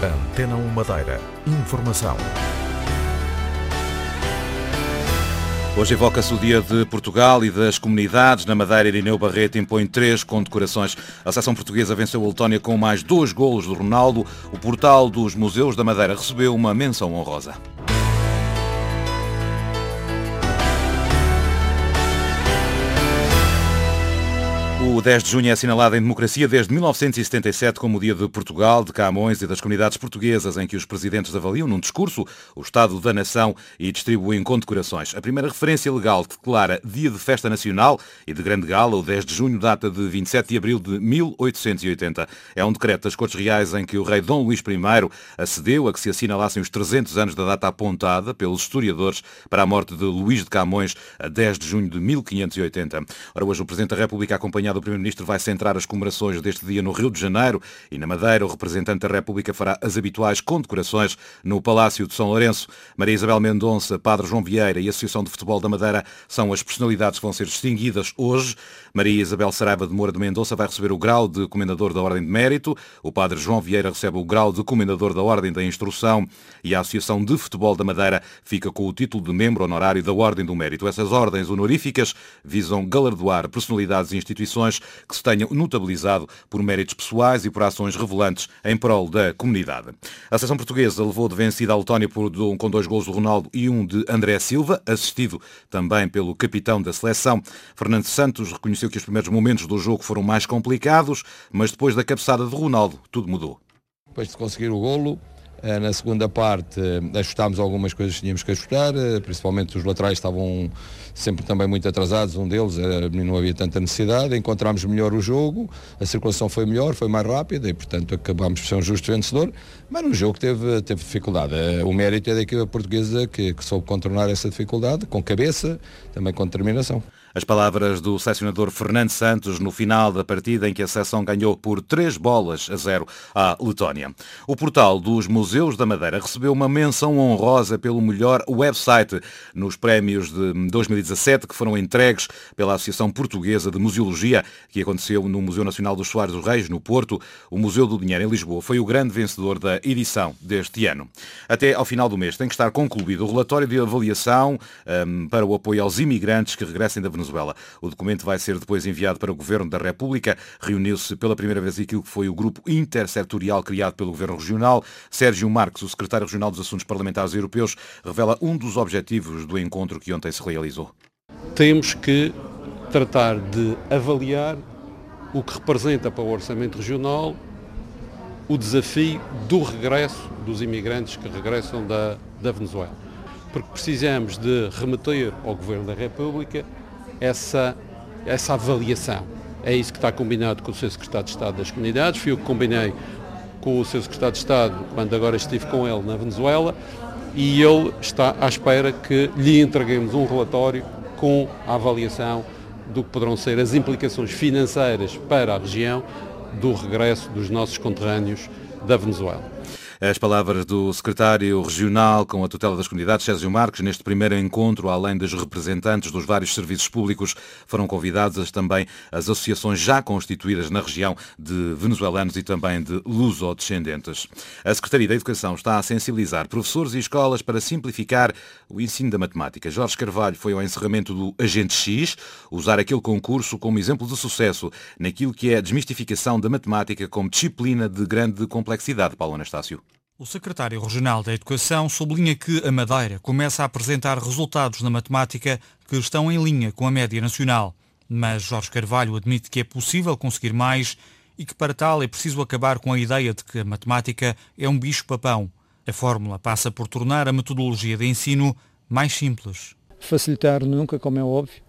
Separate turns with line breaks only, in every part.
Antena 1 Madeira. Informação.
Hoje evoca-se o Dia de Portugal e das Comunidades. Na Madeira, Irineu Barreto impõe três condecorações. A seleção portuguesa venceu a Letónia com mais dois golos do Ronaldo. O portal dos Museus da Madeira recebeu uma menção honrosa. O 10 de junho é assinalado em democracia desde 1977 como o Dia de Portugal, de Camões e das comunidades portuguesas, em que os presidentes avaliam num discurso o Estado da Nação e distribuem condecorações. A primeira referência legal declara Dia de Festa Nacional e de Grande Gala, o 10 de junho, data de 27 de abril de 1880. É um decreto das Cortes Reais em que o rei Dom Luís I acedeu a que se assinalassem os 300 anos da data apontada pelos historiadores para a morte de Luís de Camões, a 10 de junho de 1580. Ora, hoje o Presidente da República acompanha acompanhado Primeiro-Ministro, vai centrar as comemorações deste dia no Rio de Janeiro e na Madeira. O representante da República fará as habituais condecorações no Palácio de São Lourenço. Maria Isabel Mendonça, Padre João Vieira e a Associação de Futebol da Madeira são as personalidades que vão ser distinguidas hoje. Maria Isabel Saraiva de Moura de Mendonça vai receber o grau de Comendador da Ordem de Mérito. O Padre João Vieira recebe o grau de Comendador da Ordem da Instrução e a Associação de Futebol da Madeira fica com o título de membro honorário da Ordem do Mérito. Essas ordens honoríficas visam galardoar personalidades e instituições que se tenham notabilizado por méritos pessoais e por ações revelantes em prol da comunidade. A seleção portuguesa levou de vencida a Letónia por, com dois gols do Ronaldo e um de André Silva, assistido também pelo capitão da seleção. Fernando Santos reconheceu que os primeiros momentos do jogo foram mais complicados, mas depois da cabeçada de Ronaldo, tudo mudou.
Depois de conseguir o golo, na segunda parte eh, ajustámos algumas coisas que tínhamos que ajustar, eh, principalmente os laterais estavam sempre também muito atrasados, um deles não havia tanta necessidade, encontramos melhor o jogo, a circulação foi melhor, foi mais rápida e portanto acabámos por ser um justo vencedor, mas no jogo teve, teve dificuldade. O mérito é da equipa portuguesa que, que soube contornar essa dificuldade, com cabeça, também com determinação.
As palavras do selecionador Fernando Santos no final da partida em que a seleção ganhou por 3 bolas a 0 à Letónia. O portal dos da Madeira recebeu uma menção honrosa pelo melhor website nos prémios de 2017 que foram entregues pela Associação Portuguesa de Museologia, que aconteceu no Museu Nacional dos Soares dos Reis, no Porto. O Museu do Dinheiro em Lisboa foi o grande vencedor da edição deste ano. Até ao final do mês tem que estar concluído o relatório de avaliação um, para o apoio aos imigrantes que regressem da Venezuela Venezuela. O documento vai ser depois enviado para o Governo da República. Reuniu-se pela primeira vez aquilo que foi o grupo intersetorial criado pelo Governo Regional. Sérgio Marques, o secretário regional dos Assuntos Parlamentares Europeus, revela um dos objetivos do encontro que ontem se realizou.
Temos que tratar de avaliar o que representa para o orçamento regional o desafio do regresso dos imigrantes que regressam da, da Venezuela. Porque precisamos de remeter ao Governo da República essa, essa avaliação. É isso que está combinado com o Sr. Secretário de Estado das Comunidades, fui eu que combinei com o Sr. Secretário de Estado quando agora estive com ele na Venezuela e ele está à espera que lhe entreguemos um relatório com a avaliação do que poderão ser as implicações financeiras para a região do regresso dos nossos conterrâneos da Venezuela.
As palavras do secretário regional com a tutela das comunidades, Sérgio Marques, neste primeiro encontro, além dos representantes dos vários serviços públicos, foram convidadas também as associações já constituídas na região de venezuelanos e também de luso-descendentes. A Secretaria da Educação está a sensibilizar professores e escolas para simplificar o ensino da matemática. Jorge Carvalho foi ao encerramento do Agente X, usar aquele concurso como exemplo de sucesso naquilo que é a desmistificação da matemática como disciplina de grande complexidade. Paulo Anastácio.
O secretário regional da Educação sublinha que a Madeira começa a apresentar resultados na matemática que estão em linha com a média nacional. Mas Jorge Carvalho admite que é possível conseguir mais e que para tal é preciso acabar com a ideia de que a matemática é um bicho-papão. A fórmula passa por tornar a metodologia de ensino mais simples.
Facilitar nunca, como é óbvio,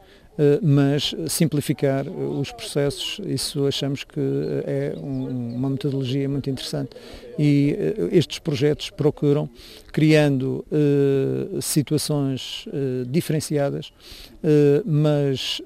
mas simplificar eh, os processos, isso achamos que eh, é uma metodologia muito interessante. E estes projetos procuram, criando situações diferenciadas, mas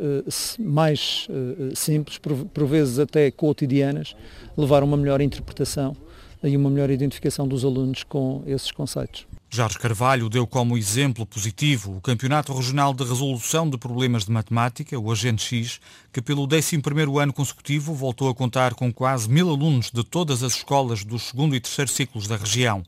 mais simples, por vezes até cotidianas, levar uma melhor interpretação e uma melhor identificação dos alunos com esses conceitos.
Jorge Carvalho deu como exemplo positivo o Campeonato Regional de Resolução de Problemas de Matemática, o Agente X, que pelo 11º ano consecutivo voltou a contar com quase mil alunos de todas as escolas dos segundo e terceiro ciclos da região.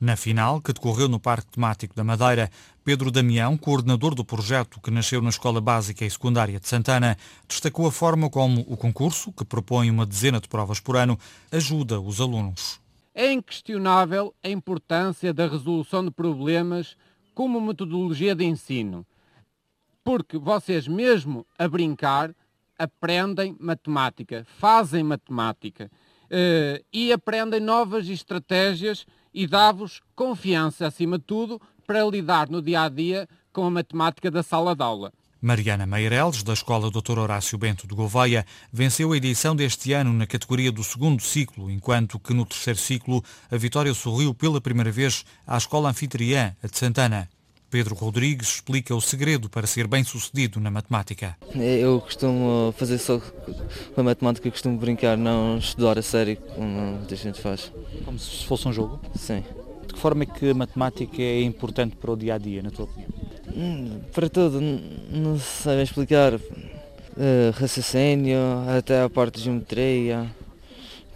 Na final, que decorreu no Parque Temático da Madeira, Pedro Damião, coordenador do projeto que nasceu na Escola Básica e Secundária de Santana, destacou a forma como o concurso, que propõe uma dezena de provas por ano, ajuda os alunos.
É inquestionável a importância da resolução de problemas como metodologia de ensino, porque vocês mesmo a brincar aprendem matemática, fazem matemática uh, e aprendem novas estratégias e dá-vos confiança, acima de tudo, para lidar no dia a dia com a matemática da sala de aula.
Mariana Meireles, da Escola Dr. Horácio Bento de Gouveia, venceu a edição deste ano na categoria do segundo ciclo, enquanto que no terceiro ciclo a vitória sorriu pela primeira vez à Escola Anfitriã, a de Santana. Pedro Rodrigues explica o segredo para ser bem sucedido na matemática.
Eu costumo fazer só com a matemática, costumo brincar, não estudar a sério, como muita gente faz.
Como se fosse um jogo?
Sim.
De que forma é que a matemática é importante para o dia a dia, na tua opinião?
Para tudo, não sei explicar. Uh, raciocínio, até a parte de geometria,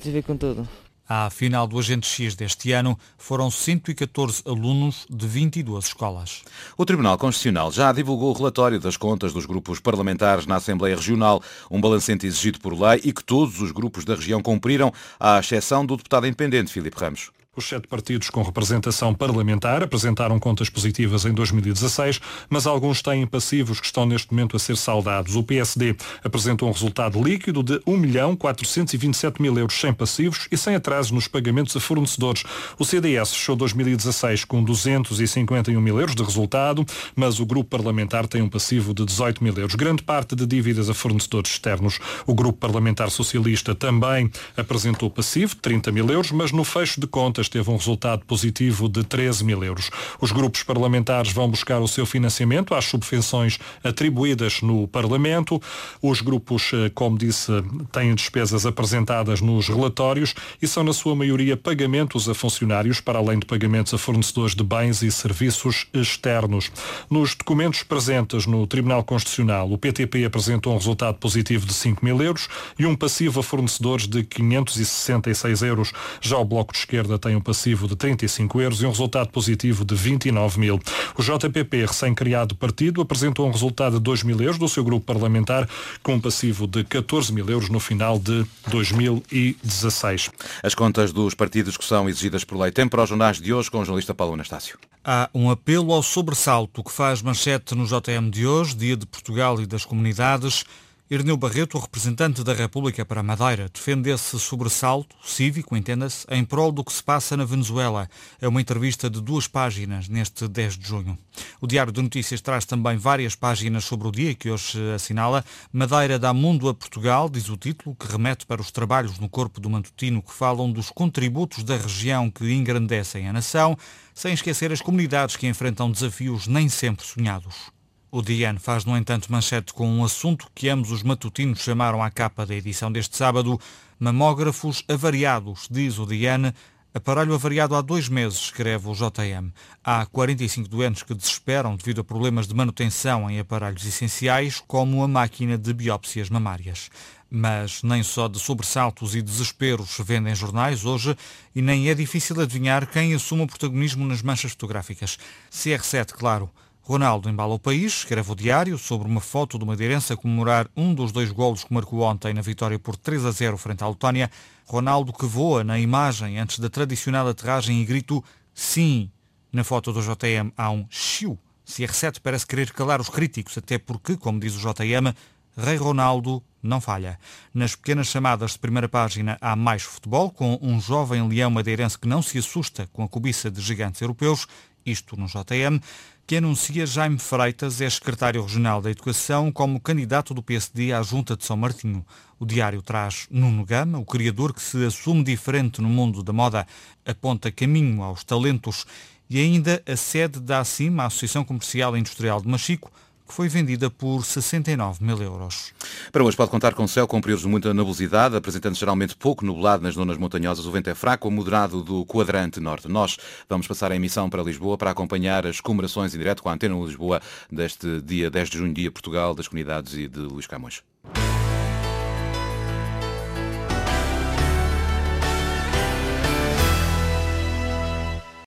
tem a ver com tudo.
À final do Agente X deste ano, foram 114 alunos de 22 escolas.
O Tribunal Constitucional já divulgou o relatório das contas dos grupos parlamentares na Assembleia Regional, um balancete exigido por lei e que todos os grupos da região cumpriram, à exceção do deputado independente Filipe Ramos.
Os sete partidos com representação parlamentar apresentaram contas positivas em 2016, mas alguns têm passivos que estão neste momento a ser saldados. O PSD apresentou um resultado líquido de 1 milhão 427 mil euros sem passivos e sem atrasos nos pagamentos a fornecedores. O CDS fechou 2016 com 251 mil euros de resultado, mas o grupo parlamentar tem um passivo de 18 mil euros. Grande parte de dívidas a fornecedores externos. O grupo parlamentar socialista também apresentou passivo de 30 mil euros, mas no fecho de contas teve um resultado positivo de 13 mil euros. Os grupos parlamentares vão buscar o seu financiamento às subvenções atribuídas no Parlamento. Os grupos, eh, como disse, têm despesas apresentadas nos relatórios e são, na sua maioria, pagamentos a funcionários, para além de pagamentos a fornecedores de bens e serviços externos. Nos documentos presentes no Tribunal Constitucional, o PTP apresentou um resultado positivo de 5 mil euros e um passivo a fornecedores de 566 euros. Já o Bloco de Esquerda tem um passivo de 35 euros e um resultado positivo de 29 mil. O JPP, recém-criado partido, apresentou um resultado de 2 mil euros do seu grupo parlamentar, com um passivo de 14 mil euros no final de 2016.
As contas dos partidos que são exigidas por lei têm para os jornais de hoje com o jornalista Paulo Anastácio.
Há um apelo ao sobressalto que faz manchete no JM de hoje, Dia de Portugal e das Comunidades. Irneu Barreto, o representante da República para Madeira, defende esse sobressalto cívico, entenda-se, em prol do que se passa na Venezuela. É uma entrevista de duas páginas neste 10 de junho. O Diário de Notícias traz também várias páginas sobre o dia que hoje assinala. Madeira dá mundo a Portugal, diz o título, que remete para os trabalhos no corpo do Matutino que falam dos contributos da região que engrandecem a nação, sem esquecer as comunidades que enfrentam desafios nem sempre sonhados. O Diane faz, no entanto, manchete com um assunto que ambos os matutinos chamaram à capa da edição deste sábado, mamógrafos avariados, diz o Diane, Aparelho avariado há dois meses, escreve o JM. Há 45 doentes que desesperam devido a problemas de manutenção em aparelhos essenciais, como a máquina de biópsias mamárias. Mas nem só de sobressaltos e desesperos se vendem jornais hoje e nem é difícil adivinhar quem assume o protagonismo nas manchas fotográficas. CR7, claro. Ronaldo embala o país, escreve o diário, sobre uma foto do Madeirense a comemorar um dos dois golos que marcou ontem na vitória por 3 a 0 frente à Letónia. Ronaldo que voa na imagem antes da tradicional aterragem e grito sim. Na foto do JM há um xiu. CR7 parece querer calar os críticos, até porque, como diz o JM, Rei Ronaldo não falha. Nas pequenas chamadas de primeira página há mais futebol, com um jovem leão madeirense que não se assusta com a cobiça de gigantes europeus, isto no JM que anuncia Jaime Freitas é secretário regional da Educação como candidato do PSD à Junta de São Martinho. O diário traz Nuno Gama, o criador que se assume diferente no mundo da moda, aponta caminho aos talentos e ainda a sede da ACIM, a Associação Comercial e Industrial de Machico, que foi vendida por 69 mil euros.
Para hoje pode contar com céu com períodos de muita nebulosidade, apresentando geralmente pouco nublado nas zonas montanhosas. O vento é fraco, moderado do quadrante norte. Nós vamos passar a emissão para Lisboa para acompanhar as comemorações em direto com a Antena Lisboa deste dia 10 de junho, dia Portugal das Comunidades e de Luís Camões.